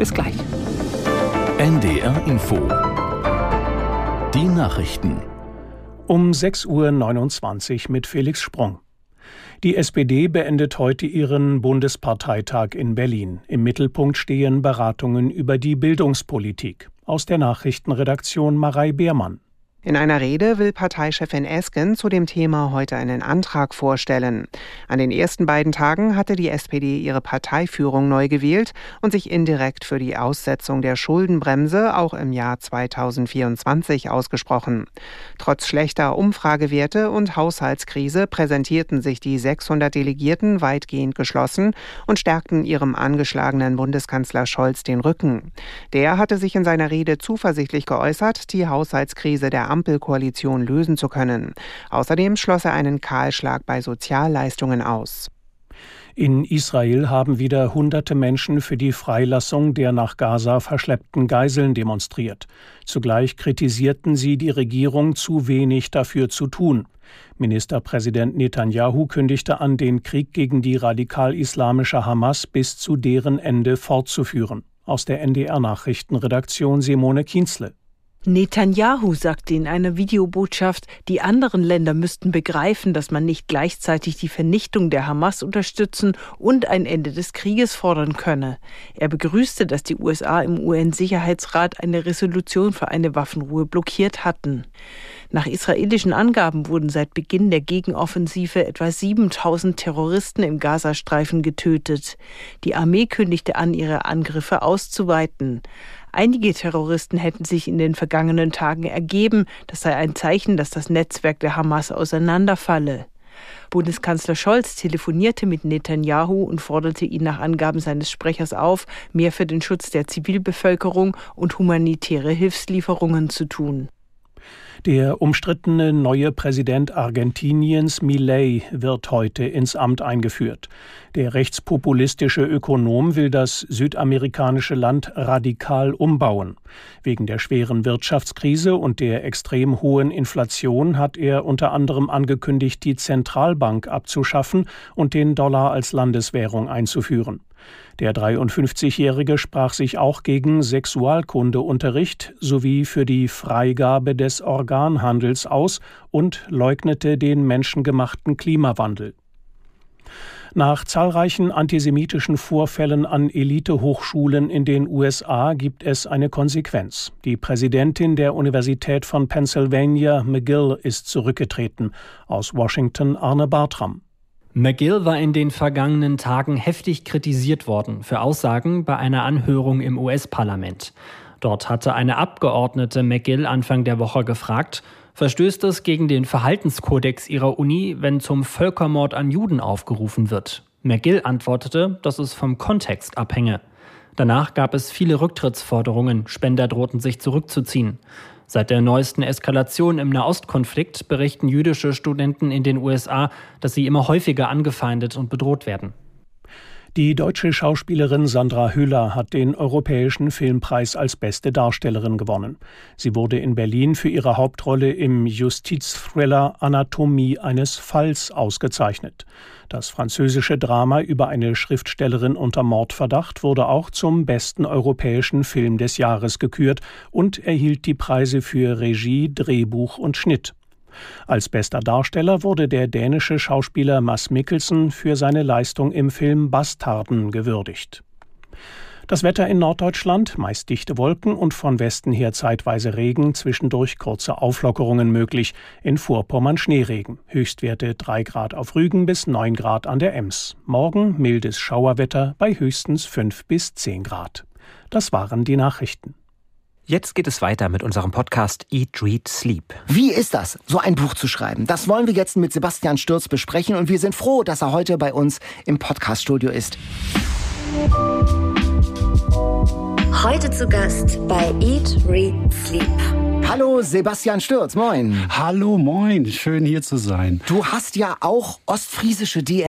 Bis gleich. NDR Info. Die Nachrichten. Um 6.29 Uhr mit Felix Sprung. Die SPD beendet heute ihren Bundesparteitag in Berlin. Im Mittelpunkt stehen Beratungen über die Bildungspolitik. Aus der Nachrichtenredaktion Marei Beermann. In einer Rede will Parteichefin Esken zu dem Thema heute einen Antrag vorstellen. An den ersten beiden Tagen hatte die SPD ihre Parteiführung neu gewählt und sich indirekt für die Aussetzung der Schuldenbremse auch im Jahr 2024 ausgesprochen. Trotz schlechter Umfragewerte und Haushaltskrise präsentierten sich die 600 Delegierten weitgehend geschlossen und stärkten ihrem angeschlagenen Bundeskanzler Scholz den Rücken. Der hatte sich in seiner Rede zuversichtlich geäußert, die Haushaltskrise der Ampelkoalition lösen zu können. Außerdem schloss er einen Kahlschlag bei Sozialleistungen aus. In Israel haben wieder hunderte Menschen für die Freilassung der nach Gaza verschleppten Geiseln demonstriert. Zugleich kritisierten sie die Regierung, zu wenig dafür zu tun. Ministerpräsident Netanyahu kündigte an, den Krieg gegen die radikal-islamische Hamas bis zu deren Ende fortzuführen. Aus der NDR Nachrichtenredaktion Simone Kienzle. Netanyahu sagte in einer Videobotschaft, die anderen Länder müssten begreifen, dass man nicht gleichzeitig die Vernichtung der Hamas unterstützen und ein Ende des Krieges fordern könne. Er begrüßte, dass die USA im UN-Sicherheitsrat eine Resolution für eine Waffenruhe blockiert hatten. Nach israelischen Angaben wurden seit Beginn der Gegenoffensive etwa 7000 Terroristen im Gazastreifen getötet. Die Armee kündigte an, ihre Angriffe auszuweiten. Einige Terroristen hätten sich in den vergangenen Tagen ergeben. Das sei ein Zeichen, dass das Netzwerk der Hamas auseinanderfalle. Bundeskanzler Scholz telefonierte mit Netanyahu und forderte ihn nach Angaben seines Sprechers auf, mehr für den Schutz der Zivilbevölkerung und humanitäre Hilfslieferungen zu tun. Der umstrittene neue Präsident Argentiniens Milei wird heute ins Amt eingeführt. Der rechtspopulistische Ökonom will das südamerikanische Land radikal umbauen. Wegen der schweren Wirtschaftskrise und der extrem hohen Inflation hat er unter anderem angekündigt, die Zentralbank abzuschaffen und den Dollar als Landeswährung einzuführen. Der 53-Jährige sprach sich auch gegen Sexualkundeunterricht sowie für die Freigabe des Organhandels aus und leugnete den menschengemachten Klimawandel. Nach zahlreichen antisemitischen Vorfällen an Elitehochschulen in den USA gibt es eine Konsequenz. Die Präsidentin der Universität von Pennsylvania, McGill, ist zurückgetreten. Aus Washington Arne Bartram. McGill war in den vergangenen Tagen heftig kritisiert worden für Aussagen bei einer Anhörung im US-Parlament. Dort hatte eine Abgeordnete McGill Anfang der Woche gefragt, verstößt es gegen den Verhaltenskodex ihrer Uni, wenn zum Völkermord an Juden aufgerufen wird? McGill antwortete, dass es vom Kontext abhänge. Danach gab es viele Rücktrittsforderungen, Spender drohten sich zurückzuziehen. Seit der neuesten Eskalation im Nahostkonflikt berichten jüdische Studenten in den USA, dass sie immer häufiger angefeindet und bedroht werden. Die deutsche Schauspielerin Sandra Hüller hat den Europäischen Filmpreis als beste Darstellerin gewonnen. Sie wurde in Berlin für ihre Hauptrolle im Justizthriller Anatomie eines Falls ausgezeichnet. Das französische Drama über eine Schriftstellerin unter Mordverdacht wurde auch zum besten europäischen Film des Jahres gekürt und erhielt die Preise für Regie, Drehbuch und Schnitt. Als bester Darsteller wurde der dänische Schauspieler Mads Mikkelsen für seine Leistung im Film Bastarden gewürdigt. Das Wetter in Norddeutschland, meist dichte Wolken und von Westen her zeitweise Regen, zwischendurch kurze Auflockerungen möglich, in Vorpommern Schneeregen, Höchstwerte 3 Grad auf Rügen bis 9 Grad an der Ems. Morgen mildes Schauerwetter bei höchstens 5 bis 10 Grad. Das waren die Nachrichten. Jetzt geht es weiter mit unserem Podcast Eat, Read, Sleep. Wie ist das, so ein Buch zu schreiben? Das wollen wir jetzt mit Sebastian Stürz besprechen und wir sind froh, dass er heute bei uns im Podcaststudio ist. Heute zu Gast bei Eat, Read, Sleep. Hallo Sebastian Stürz, moin. Hallo, moin, schön hier zu sein. Du hast ja auch ostfriesische DNA.